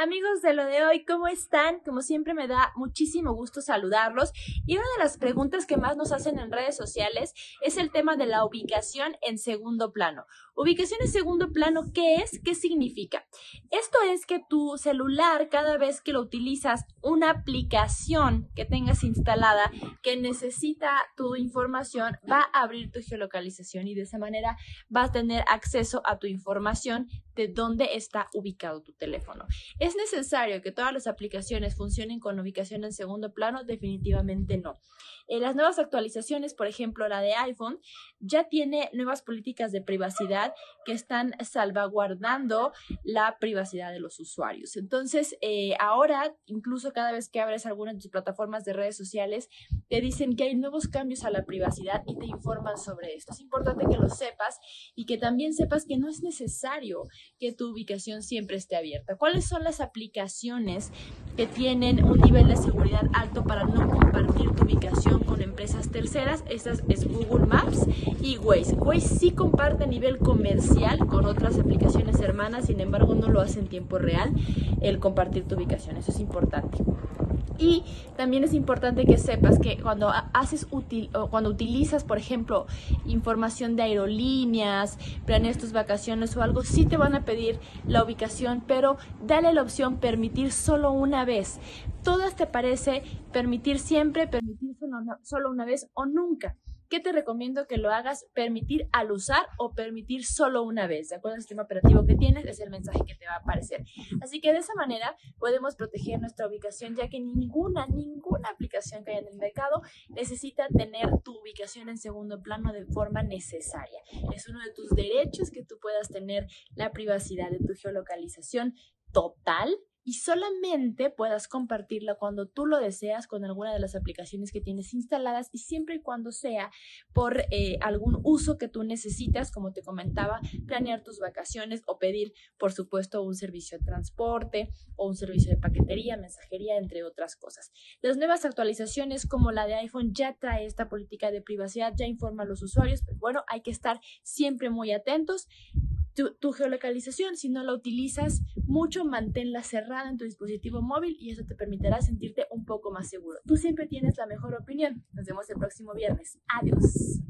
Amigos de lo de hoy, ¿cómo están? Como siempre me da muchísimo gusto saludarlos y una de las preguntas que más nos hacen en redes sociales es el tema de la ubicación en segundo plano. Ubicación en segundo plano, ¿qué es? ¿Qué significa? Esto es que tu celular, cada vez que lo utilizas, una aplicación que tengas instalada que necesita tu información, va a abrir tu geolocalización y de esa manera vas a tener acceso a tu información de dónde está ubicado tu teléfono. ¿Es necesario que todas las aplicaciones funcionen con ubicación en segundo plano? Definitivamente no. En las nuevas actualizaciones, por ejemplo, la de iPhone, ya tiene nuevas políticas de privacidad que están salvaguardando la privacidad de los usuarios. Entonces, eh, ahora, incluso cada vez que abres alguna de tus plataformas de redes sociales, te dicen que hay nuevos cambios a la privacidad y te informan sobre esto. Es importante que lo sepas y que también sepas que no es necesario que tu ubicación siempre esté abierta. ¿Cuáles son las aplicaciones que tienen un nivel de seguridad alto para no compartir tu ubicación con empresas terceras? Estas es Google Maps y Waze. Waze sí comparte a nivel comercial con otras aplicaciones hermanas, sin embargo no lo hace en tiempo real el compartir tu ubicación. Eso es importante. Y también es importante que sepas que cuando haces útil o cuando utilizas, por ejemplo, información de aerolíneas, planeas tus vacaciones o algo, sí te van a pedir la ubicación, pero dale la opción permitir solo una vez. Todas te parece permitir siempre, permitir solo una vez o nunca. ¿Qué te recomiendo que lo hagas? Permitir al usar o permitir solo una vez. De acuerdo al sistema operativo que tienes, es el mensaje que te va a aparecer. Así que de esa manera podemos proteger nuestra ubicación, ya que ninguna, ninguna aplicación que haya en el mercado necesita tener tu ubicación en segundo plano de forma necesaria. Es uno de tus derechos que tú puedas tener la privacidad de tu geolocalización total y solamente puedas compartirla cuando tú lo deseas con alguna de las aplicaciones que tienes instaladas y siempre y cuando sea por eh, algún uso que tú necesitas, como te comentaba, planear tus vacaciones o pedir, por supuesto, un servicio de transporte o un servicio de paquetería, mensajería, entre otras cosas. Las nuevas actualizaciones como la de iPhone ya trae esta política de privacidad, ya informa a los usuarios, pero bueno, hay que estar siempre muy atentos tu, geolocalización, si no la utilizas mucho, manténla cerrada en tu dispositivo móvil y eso te permitirá sentirte un poco más seguro. Tú siempre tienes la mejor opinión. Nos vemos el próximo viernes. Adiós.